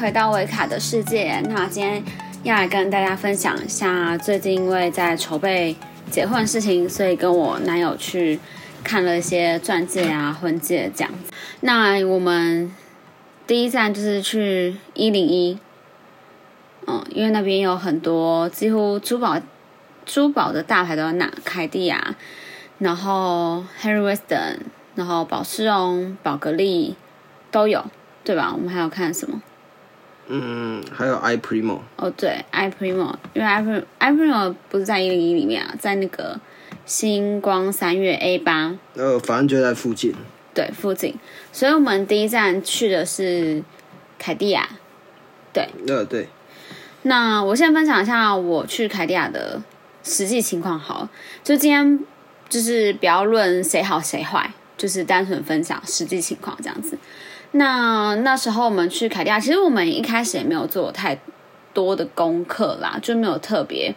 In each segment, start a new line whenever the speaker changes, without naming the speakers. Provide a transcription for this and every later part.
回到维卡的世界。那今天要来跟大家分享一下，最近因为在筹备结婚的事情，所以跟我男友去看了一些钻戒啊、婚戒这样。那我们第一站就是去一零一，嗯，因为那边有很多几乎珠宝珠宝的大牌都有拿，凯蒂啊，然后 Harry Weston，然后宝诗龙、宝格丽都有，对吧？我们还要看什么？
嗯，还有 i primo，
哦，对，i primo，因为 i primo i primo 不是在一零一里面啊，在那个星光三月 A 八，
呃，反正就在附近。
对，附近。所以我们第一站去的是凯蒂亚，对。
呃，对。
那我先分享一下我去凯蒂亚的实际情况，好，就今天就是不要论谁好谁坏，就是单纯分享实际情况这样子。那那时候我们去凯蒂亚，其实我们一开始也没有做太多的功课啦，就没有特别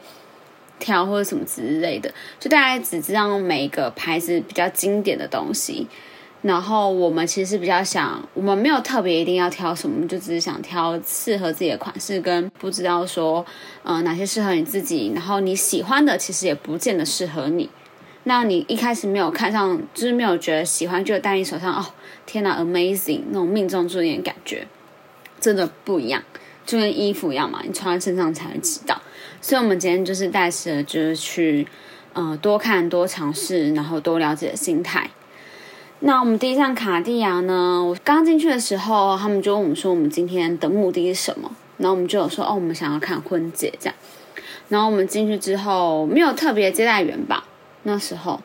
挑或者什么之类的，就大概只知道每一个牌子比较经典的东西。然后我们其实比较想，我们没有特别一定要挑什么，就只是想挑适合自己的款式，跟不知道说，呃，哪些适合你自己，然后你喜欢的其实也不见得适合你。那你一开始没有看上，就是没有觉得喜欢，就戴你手上，哦，天哪，amazing，那种命中注定的感觉，真的不一样，就跟衣服一样嘛，你穿在身上才会知道。所以，我们今天就是带着，就是去，呃，多看、多尝试，然后多了解的心态。那我们第一站卡地亚呢，我刚进去的时候，他们就问我们说，我们今天的目的是什么？然后我们就有说，哦，我们想要看婚戒这样。然后我们进去之后，没有特别接待员吧？那时候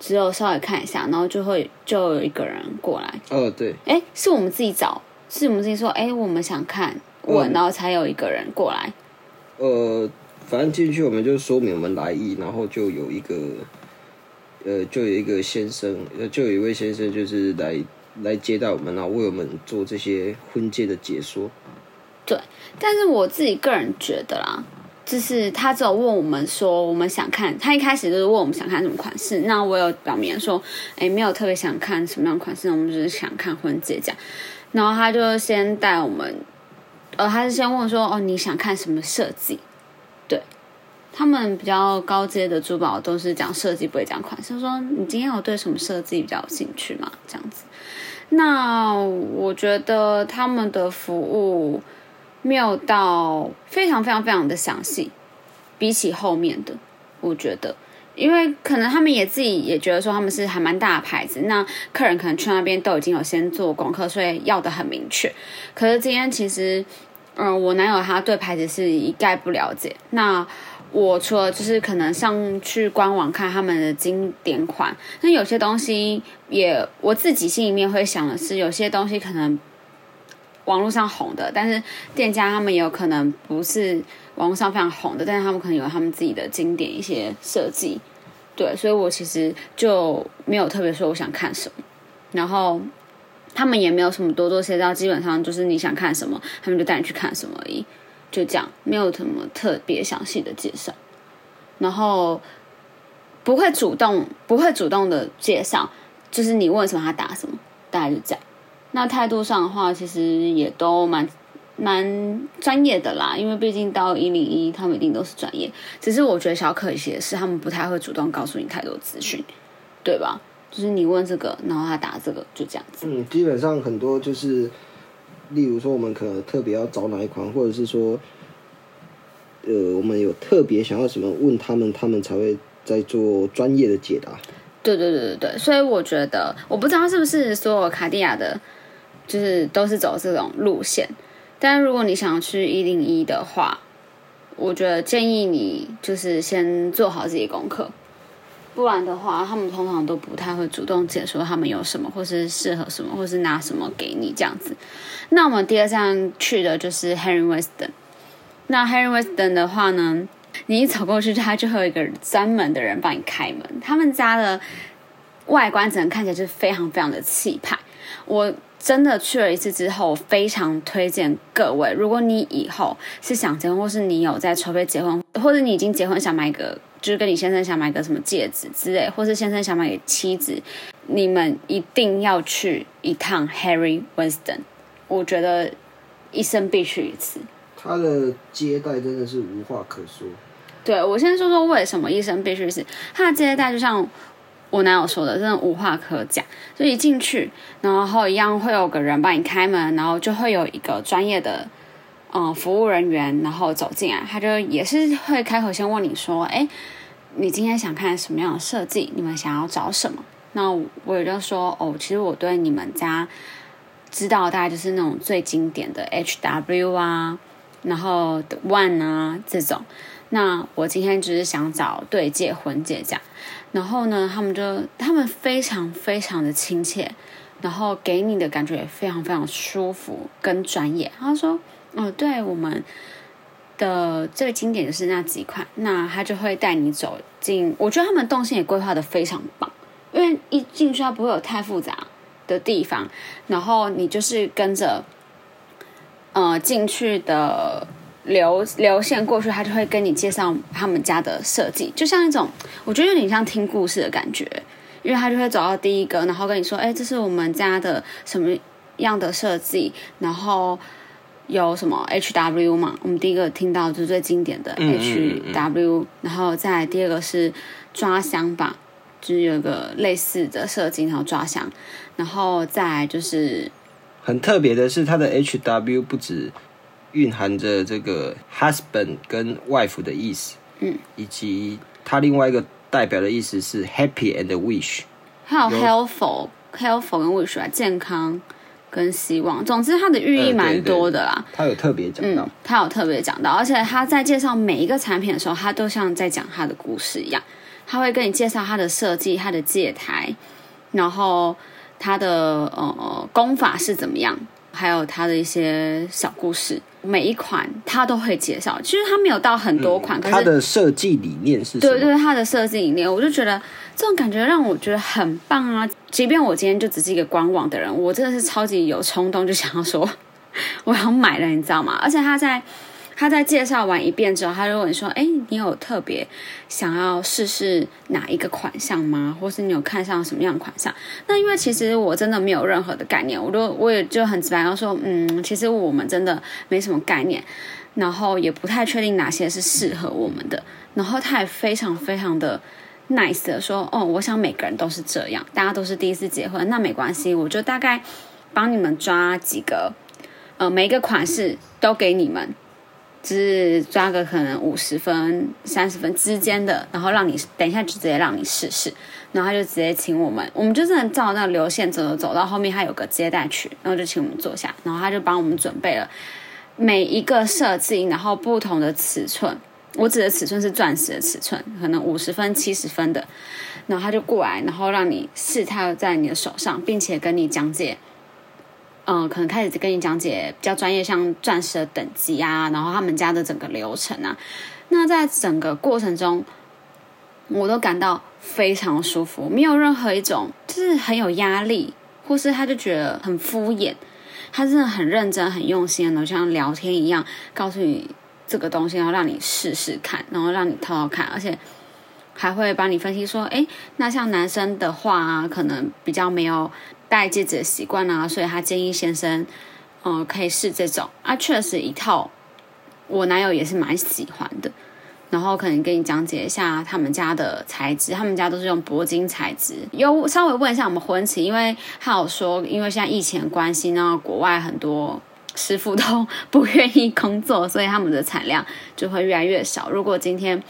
只有稍微看一下，然后就会就有一个人过来。
哦，对，
哎，是我们自己找，是我们自己说，哎，我们想看问，然后才有一个人过来。
呃，反正进去我们就说明我们来意，然后就有一个，呃，就有一个先生，呃，就有一位先生就是来来接待我们，然后为我们做这些婚戒的解说。
对，但是我自己个人觉得啦。就是他只有问我们说，我们想看。他一开始就是问我们想看什么款式。那我有表明说，哎，没有特别想看什么样款式，我们只是想看婚戒这样。然后他就先带我们，呃，他是先问说，哦，你想看什么设计？对，他们比较高阶的珠宝都是讲设计，不会讲款式。说你今天有对什么设计比较有兴趣吗？这样子。那我觉得他们的服务。没有到非常非常非常的详细，比起后面的，我觉得，因为可能他们也自己也觉得说他们是还蛮大的牌子，那客人可能去那边都已经有先做功课，所以要的很明确。可是今天其实，嗯，我男友他对牌子是一概不了解。那我除了就是可能上去官网看他们的经典款，那有些东西也我自己心里面会想的是，有些东西可能。网络上红的，但是店家他们也有可能不是网络上非常红的，但是他们可能有他们自己的经典一些设计，对，所以我其实就没有特别说我想看什么，然后他们也没有什么多多介绍，基本上就是你想看什么，他们就带你去看什么而已，就这样，没有什么特别详细的介绍，然后不会主动不会主动的介绍，就是你问什么他答什么，大概就这样。那态度上的话，其实也都蛮蛮专业的啦，因为毕竟到一零一，他们一定都是专业。只是我觉得小可惜的是，他们不太会主动告诉你太多资讯，对吧？就是你问这个，然后他答这个，就这样子。
嗯，基本上很多就是，例如说我们可能特别要找哪一款，或者是说，呃，我们有特别想要什么问他们，他们才会在做专业的解答。
对对对对对，所以我觉得，我不知道是不是所有卡地亚的。就是都是走这种路线，但如果你想去一零一的话，我觉得建议你就是先做好自己功课，不然的话，他们通常都不太会主动解说他们有什么，或是适合什么，或是拿什么给你这样子。那我们第二站去的就是 Harry Weston。那 Harry Weston 的话呢，你一走过去，他就会有一个专门的人帮你开门。他们家的外观整个看起来就是非常非常的气派。我。真的去了一次之后，非常推荐各位。如果你以后是想结婚，或是你有在筹备结婚，或者你已经结婚想买个，就是跟你先生想买个什么戒指之类，或是先生想买给妻子，你们一定要去一趟 Harry Winston。我觉得一生必去一次。
他的接待真的是无话可说。
对我先说说为什么一生必去一次，他的接待就像我男友说的，真的无话可讲。就一进去，然后一样会有个人帮你开门，然后就会有一个专业的嗯、呃服务人员，然后走进来，他就也是会开口先问你说，哎，你今天想看什么样的设计？你们想要找什么？那我也就说，哦，其实我对你们家知道大概就是那种最经典的 HW 啊，然后 One 啊这种。那我今天只是想找对戒、婚戒这样，然后呢，他们就他们非常非常的亲切，然后给你的感觉也非常非常舒服跟专业。他说：“哦，对我们的最经典就是那几款，那他就会带你走进。我觉得他们动线也规划的非常棒，因为一进去它不会有太复杂的地方，然后你就是跟着呃进去的。”流流线过去，他就会跟你介绍他们家的设计，就像一种我觉得有点像听故事的感觉，因为他就会走到第一个，然后跟你说：“哎，这是我们家的什么样的设计？”然后有什么 H W 嘛？我们第一个听到就是最经典的 H W，然后再第二个是抓箱吧，就是有个类似的设计，然后抓箱，然后再就是
很特别的是，它的 H W 不止。蕴含着这个 husband 跟 wife 的意思，
嗯，
以及它另外一个代表的意思是 happy and wish，
还有 healthful，healthful 跟 wish 啊，健康跟希望。总之，它的寓意蛮多的啦。
他有特别讲到，
他有特别讲到，而且他在介绍每一个产品的时候，他都像在讲他的故事一样。他会跟你介绍他的设计、他的戒台，然后他的呃功法是怎么样，还有他的一些小故事。每一款他都会介绍，其实他没有到很多款，可是
他的设计理念是
对对，他的设计理念，我就觉得这种感觉让我觉得很棒啊！即便我今天就只是一个官网的人，我真的是超级有冲动，就想要说 我要买了，你知道吗？而且他在。他在介绍完一遍之后，他就问说：“哎，你有特别想要试试哪一个款项吗？或是你有看上什么样的款项？”那因为其实我真的没有任何的概念，我都我也就很直白要说：“嗯，其实我们真的没什么概念，然后也不太确定哪些是适合我们的。”然后他也非常非常的 nice 的说：“哦，我想每个人都是这样，大家都是第一次结婚，那没关系，我就大概帮你们抓几个，呃，每一个款式都给你们。”只抓个可能五十分、三十分之间的，然后让你等一下就直接让你试试，然后他就直接请我们，我们就是照那个流线走走走到后面，他有个接待区，然后就请我们坐下，然后他就帮我们准备了每一个设计，然后不同的尺寸，我指的尺寸是钻石的尺寸，可能五十分、七十分的，然后他就过来，然后让你试套在你的手上，并且跟你讲解。嗯，可能开始跟你讲解比较专业，像钻石的等级啊，然后他们家的整个流程啊。那在整个过程中，我都感到非常舒服，没有任何一种就是很有压力，或是他就觉得很敷衍。他真的很认真、很用心的，像聊天一样，告诉你这个东西，然后让你试试看，然后让你套套看，而且还会帮你分析说，哎，那像男生的话啊，可能比较没有。戴戒指的习惯啊，所以他建议先生，嗯，可以试这种啊。确实一套，我男友也是蛮喜欢的。然后可能跟你讲解一下他们家的材质，他们家都是用铂金材质。有稍微问一下我们婚期，因为他有说，因为现在疫情关系呢，国外很多师傅都不愿意工作，所以他们的产量就会越来越少。如果今天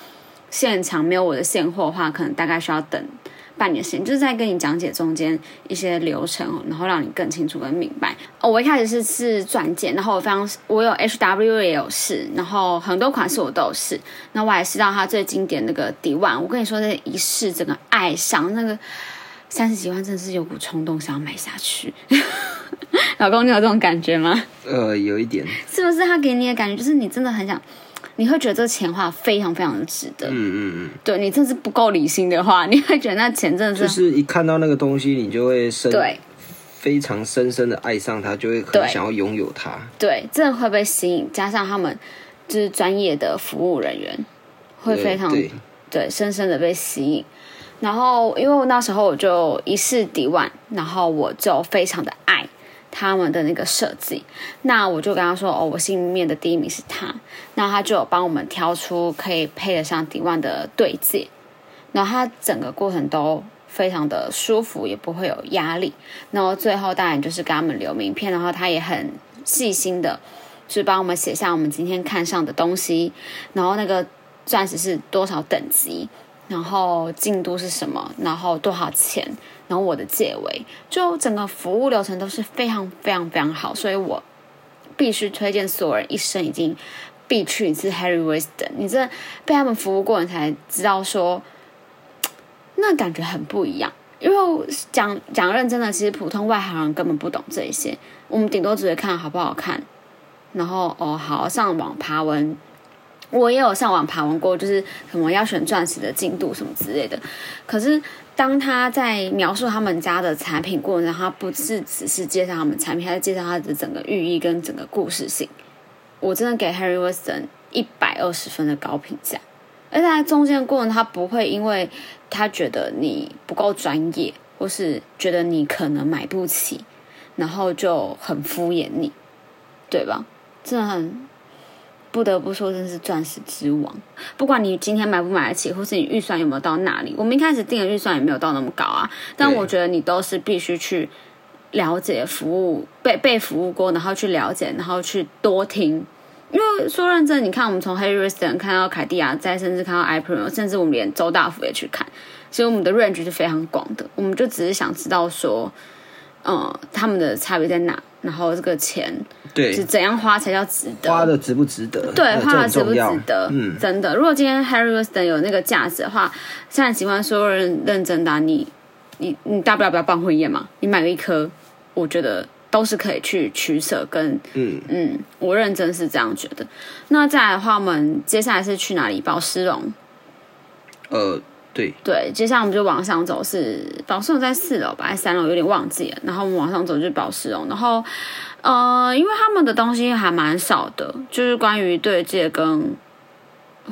现场没有我的现货的话，可能大概需要等。半年时间，就是在跟你讲解中间一些流程，然后让你更清楚、更明白。哦，我一开始是是钻戒，然后我非常我有 H W 也有试，然后很多款式我都有试。那我还试到它最经典那个 D One，，我跟你说，这一试整个爱上那个三十几万，真的是有股冲动想要买下去。老公，你有这种感觉吗？
呃，有一点。
是不是他给你的感觉，就是你真的很想？你会觉得这钱花非常非常的值得。
嗯嗯嗯。
对你真是不够理性的话，你会觉得那钱真的是。
就是一看到那个东西，你就会深对非常深深的爱上它，就会很想要拥有它。
对，真的会被吸引，加上他们就是专业的服务人员，会非常对深深的被吸引。然后，因为我那时候我就一试抵万，然后我就非常的爱。他们的那个设计。那我就跟他说，哦，我心里面的第一名是他。那他就有帮我们挑出可以配得上 D1 的对戒，然后他整个过程都非常的舒服，也不会有压力。然后最后当然就是给他们留名片，然后他也很细心的，就是帮我们写下我们今天看上的东西，然后那个钻石是多少等级。然后进度是什么？然后多少钱？然后我的戒围，就整个服务流程都是非常非常非常好，所以我必须推荐所有人一生已经必去一次 Harry Weston。你这被他们服务过，你才知道说那感觉很不一样。因为讲讲认真的，其实普通外行人根本不懂这些，我们顶多只会看好不好看，然后哦好上网爬文。我也有上网爬文过，就是什么要选钻石的进度什么之类的。可是当他在描述他们家的产品过程，他不是只是介绍他们产品，还在介绍他的整个寓意跟整个故事性。我真的给 Harry Weston 一百二十分的高评价。而且在中间过程，他不会因为他觉得你不够专业，或是觉得你可能买不起，然后就很敷衍你，对吧？真的很。不得不说，真是钻石之王。不管你今天买不买得起，或是你预算有没有到那里，我们一开始定的预算也没有到那么高啊。但我觉得你都是必须去了解服务，被被服务过，然后去了解，然后去多听。因为说认真，你看我们从 Harry Winston 看到凯蒂亚，再甚至看到 i p r o 甚至我们连周大福也去看，所以我们的 range 是非常广的。我们就只是想知道说，嗯，他们的差别在哪？然后这个钱
对
是怎样花才叫值得？
花的值不值得？
对，花的值不值得？
嗯，
真的。如果今天 Harry Weston 有那个价值的话，现在喜欢所有人认真的，你你你大不了不要办婚宴嘛，你买个一颗，我觉得都是可以去取舍跟
嗯
嗯，我认真是这样觉得。那再来的话，我们接下来是去哪里？宝石龙。
呃。对
对，接下来我们就往上走，是宝石龙在四楼吧，还是三楼？有点忘记了。然后我们往上走就是宝石龙，然后呃，因为他们的东西还蛮少的，就是关于对戒跟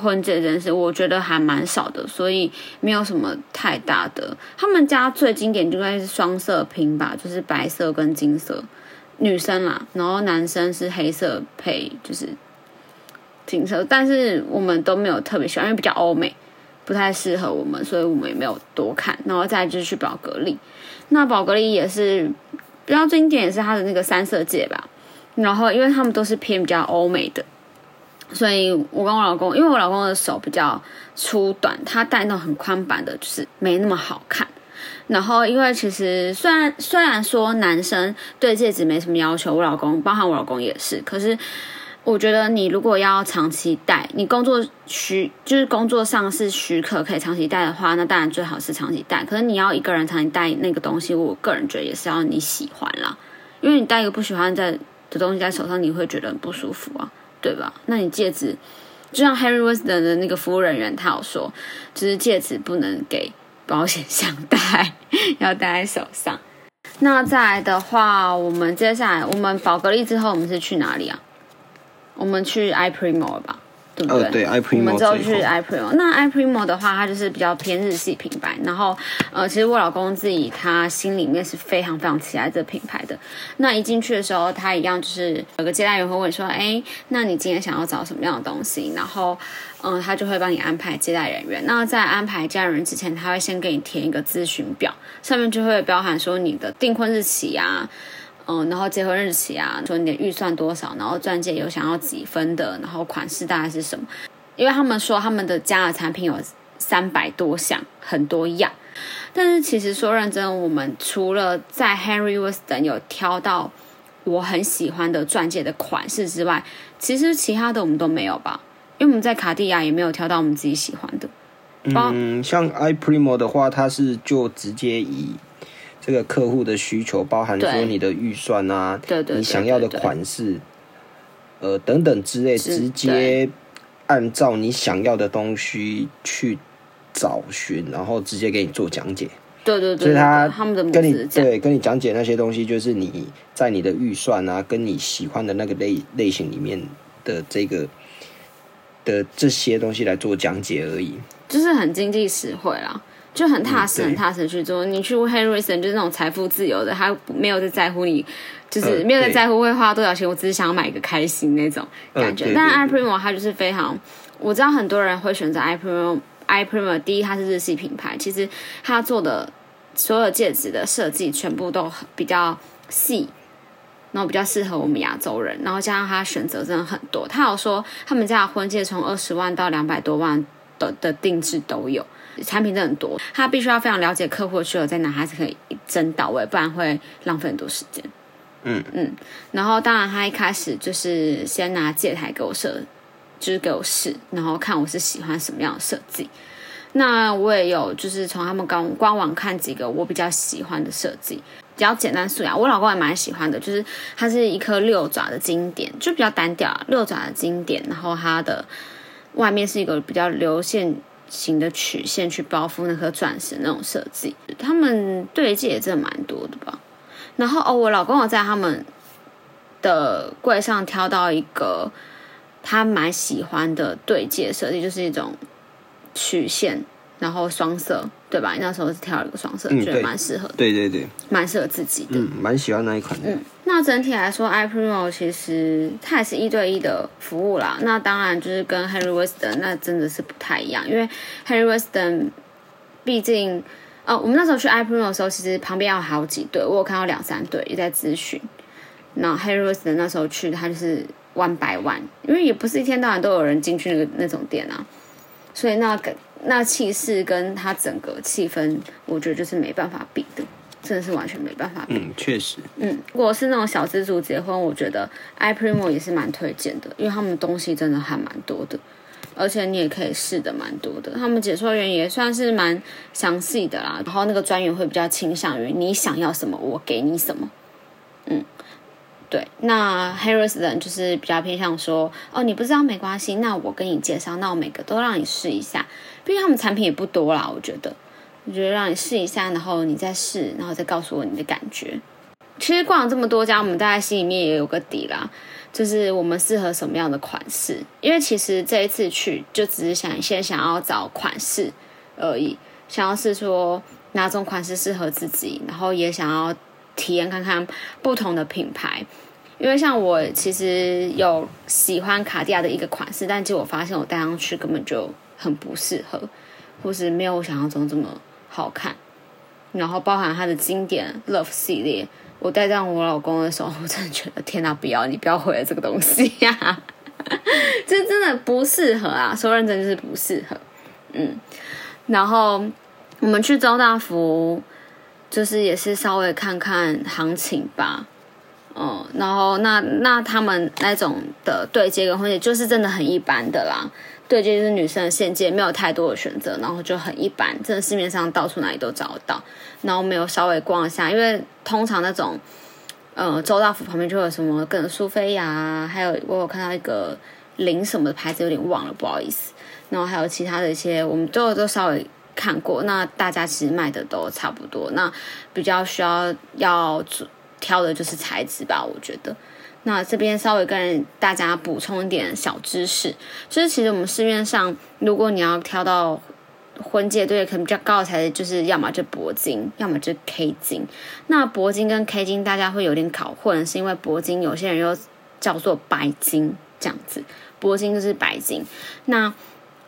婚戒这件事，我觉得还蛮少的，所以没有什么太大的。他们家最经典就应该是双色拼吧，就是白色跟金色，女生啦，然后男生是黑色配就是金色，但是我们都没有特别喜欢，因为比较欧美。不太适合我们，所以我们也没有多看。然后再就是去宝格丽，那宝格丽也是比较经典，也是它的那个三色戒吧。然后因为他们都是偏比较欧美的，所以我跟我老公，因为我老公的手比较粗短，他戴那种很宽版的，就是没那么好看。然后因为其实虽然虽然说男生对戒指没什么要求，我老公包含我老公也是，可是。我觉得你如果要长期戴，你工作许就是工作上是许可可以长期戴的话，那当然最好是长期戴。可是你要一个人长期戴那个东西，我个人觉得也是要你喜欢啦，因为你戴一个不喜欢在的东西在手上，你会觉得很不舒服啊，对吧？那你戒指，就像 Harry Winston 的那个服务人员他有说，就是戒指不能给保险箱戴，要戴在手上。那再来的话，我们接下来我们宝格丽之后，我们是去哪里啊？我们去 i primo 吧，对不对？
对，i primo。
我们之后去 i primo。那 i primo 的话，它就是比较偏日系品牌。然后，呃，其实我老公自己他心里面是非常非常期待这品牌的。那一进去的时候，他一样就是有个接待员会问说：“哎，那你今天想要找什么样的东西？”然后，嗯，他就会帮你安排接待人员。那在安排接待人员之前，他会先给你填一个咨询表，上面就会包含说你的订婚日期啊。嗯，然后结婚日期啊，说你的预算多少，然后钻戒有想要几分的，然后款式大概是什么？因为他们说他们的家的产品有三百多项，很多样。但是其实说认真，我们除了在 Henry Weston 有挑到我很喜欢的钻戒的款式之外，其实其他的我们都没有吧？因为我们在卡地亚也没有挑到我们自己喜欢的。
嗯，像 i primo 的话，它是就直接以。这个客户的需求包含说你的预算啊，你想要的款式，呃等等之类，直接按照你想要的东西去找寻，然后直接给你做讲解。
对对对，
所以他
他们的
跟你对跟你讲解那些东西，就是你在你的预算啊，跟你喜欢的那个类类型里面的这个的这些东西来做讲解而已，
就是很经济实惠啦。就很踏实、
嗯
很踏实去做。你去 Harrison 就是那种财富自由的，他没有在在乎你，就是
呃
没有在在乎会花多少钱，我只是想要买一个开心那种感觉。但
呃对对
i
对
Primo 它就是非常，我知道很多人会选择 i Primo。i Primo 第一，它是日系品牌，其实它做的所有戒指的设计全部都很比较细，然后比较适合我们亚洲人，然后加上他选择真的很多。他有说他们家的婚戒从二十万到两百多万的的定制都有，产品真的很多。他必须要非常了解客户的需求在哪，他才可以一针到位，不然会浪费很多时间。
嗯
嗯，然后当然他一开始就是先拿借台给我设，就是给我试，然后看我是喜欢什么样的设计。那我也有就是从他们官官网看几个我比较喜欢的设计，比较简单素雅。我老公也蛮喜欢的，就是它是一颗六爪的经典，就比较单调啊，六爪的经典。然后它的外面是一个比较流线型的曲线去包覆那颗钻石那种设计。他们对戒也真的蛮多的吧。然后哦，我老公有在他们的柜上挑到一个他蛮喜欢的对戒设计，就是一种曲线，然后双色，对吧？那时候是挑了一个双色，觉得蛮适合的，
对对对，
蛮适合自己的。
嗯，蛮喜欢那一款的。
整体来说，iPrimo 其实它也是一对一的服务啦。那当然就是跟 Harry Weston 那真的是不太一样，因为 Harry Weston 毕竟，哦，我们那时候去 iPrimo 的时候，其实旁边有好几对，我有看到两三对也在咨询。那 Harry Weston 那时候去，他就是 one by one，因为也不是一天到晚都有人进去那个那种店啊，所以那个那气势跟他整个气氛，我觉得就是没办法比，真的是完全没办法比。
嗯，确实，
嗯，如果是那种小资族结婚，我觉得 iPrimo 也是蛮推荐的，因为他们东西真的还蛮多的，而且你也可以试的蛮多的。他们解说员也算是蛮详细的啦，然后那个专员会比较倾向于你想要什么，我给你什么。嗯，对。那 Harris 的人就是比较偏向说，哦，你不知道没关系，那我跟你介绍，那我每个都让你试一下，毕竟他们产品也不多啦，我觉得。我觉得让你试一下，然后你再试，然后再告诉我你的感觉。其实逛了这么多家，我们大概心里面也有个底啦，就是我们适合什么样的款式。因为其实这一次去就只是想先想要找款式而已，想要是说哪种款式适合自己，然后也想要体验看看不同的品牌。因为像我其实有喜欢卡地亚的一个款式，但结果发现我戴上去根本就很不适合，或是没有我想象中这么好看。然后包含它的经典 Love 系列，我戴上我老公的时候，我真的觉得天哪，不要你不要毁了这个东西呀、这真的不适合啊！说认真就是不适合。嗯，然后我们去周大福，就是也是稍微看看行情吧。哦、然后那那他们那种的对接跟婚戒，就是真的很一般的啦。对接就是女生的线戒，没有太多的选择，然后就很一般，真的市面上到处哪里都找得到。然后没有稍微逛一下，因为通常那种，呃，周大福旁边就有什么跟苏菲亚，还有我有看到一个零什么的牌子，有点忘了，不好意思。然后还有其他的一些，我们都都稍微看过。那大家其实卖的都差不多，那比较需要要挑的就是材质吧，我觉得。那这边稍微跟大家补充一点小知识，就是其实我们市面上，如果你要挑到婚戒，对，可能比较高的材质，就是要么就铂金，要么就 K 金。那铂金跟 K 金大家会有点搞混，是因为铂金有些人又叫做白金这样子，铂金就是白金。那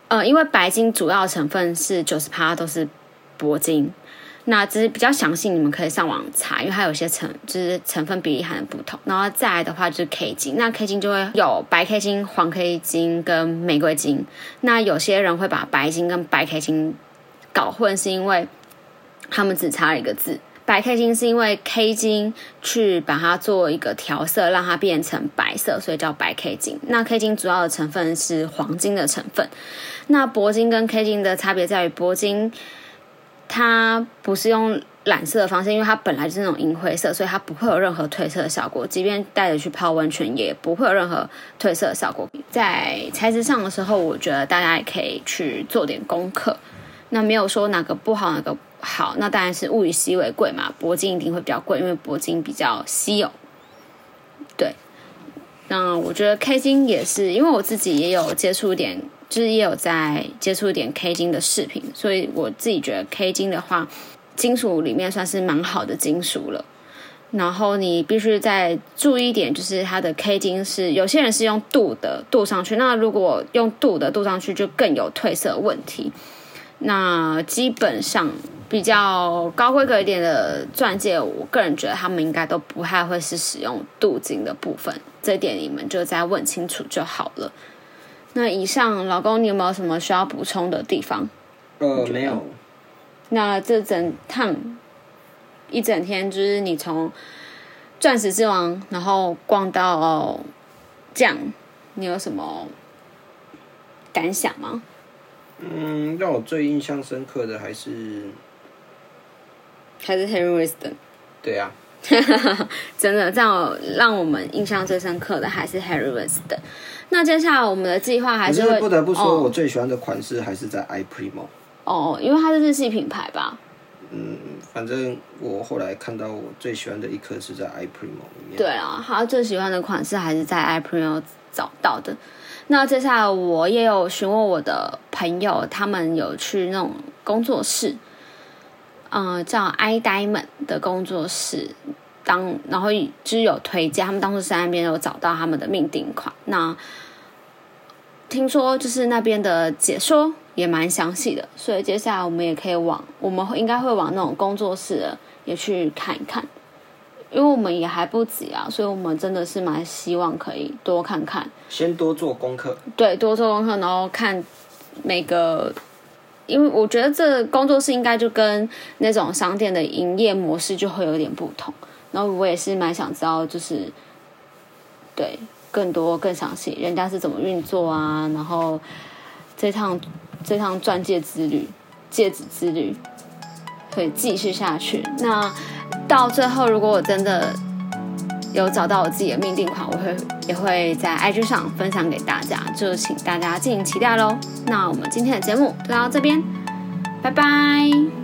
呃，因为白金主要成分是九十趴都是铂金。那只是比较详细，你们可以上网查，因为它有些成就是成分比例含的不同。然后再来的话就是 K 金，那 K 金就会有白 K 金、黄 K 金跟玫瑰金。那有些人会把白金跟白 K 金搞混，是因为他们只差一个字。白 K 金是因为 K 金去把它做一个调色，让它变成白色，所以叫白 K 金。那 K 金主要的成分是黄金的成分。那铂金跟 K 金的差别在于，铂金它不是用染色的方式，因为它本来就是那种银灰色，所以它不会有任何褪色的效果。即便带着去泡温泉，也不会有任何褪色的效果。在材质上的时候，我觉得大家也可以去做点功课。那没有说哪个不好，哪个好，那当然是物以稀为贵嘛。铂金一定会比较贵，因为铂金比较稀有。对，那我觉得 K 金也是，因为我自己也有接触一点就是也有在接触一点 K 金的饰品，所以我自己觉得 K 金的话，金属里面算是蛮好的金属了。然后你必须再注意一点，就是它的 K 金是有些人是用镀的镀上去，那如果用镀的镀上去就更有褪色问题。那基本上比较高规格一点的钻戒，我个人觉得他们应该都不太会是使用镀金的部分，这点你们就再问清楚就好了。那以上，老公，你有没有什么需要补充的地方？
呃，没有。
那这整趟一整天，就是你从钻石之王，然后逛到这样，你有什么感想吗？
嗯，让我最印象深刻的还是
还是 Harry Winston。
对呀，
真的，这样让我们印象最深刻的还是 Harry Winston。那接下来我们的计划还
是
会
不得不说，我最喜欢的款式还是在 i Primo。
哦，因为它是日系品牌吧？
嗯，反正我后来看到我最喜欢的一颗是在 i Primo 里面。
对啊，他最喜欢的款式还是在 i Primo 找到的。那接下来我也有询问我的朋友，他们有去那种工作室，嗯，叫 i Diamond 的工作室。当然后就是有推荐，他们当时在那边有找到他们的命定款。那听说就是那边的解说也蛮详细的，所以接下来我们也可以往，我们应该会往那种工作室也去看一看，因为我们也还不急啊，所以我们真的是蛮希望可以多看看，
先多做功课，
对，多做功课，然后看每个，因为我觉得这工作室应该就跟那种商店的营业模式就会有点不同。然后我也是蛮想知道，就是对更多更详细，人家是怎么运作啊？然后这趟这趟钻戒之旅、戒指之旅可以继续下去。那到最后，如果我真的有找到我自己的命定款，我会也会在 IG 上分享给大家，就请大家敬请期待喽。那我们今天的节目就到这边，拜拜。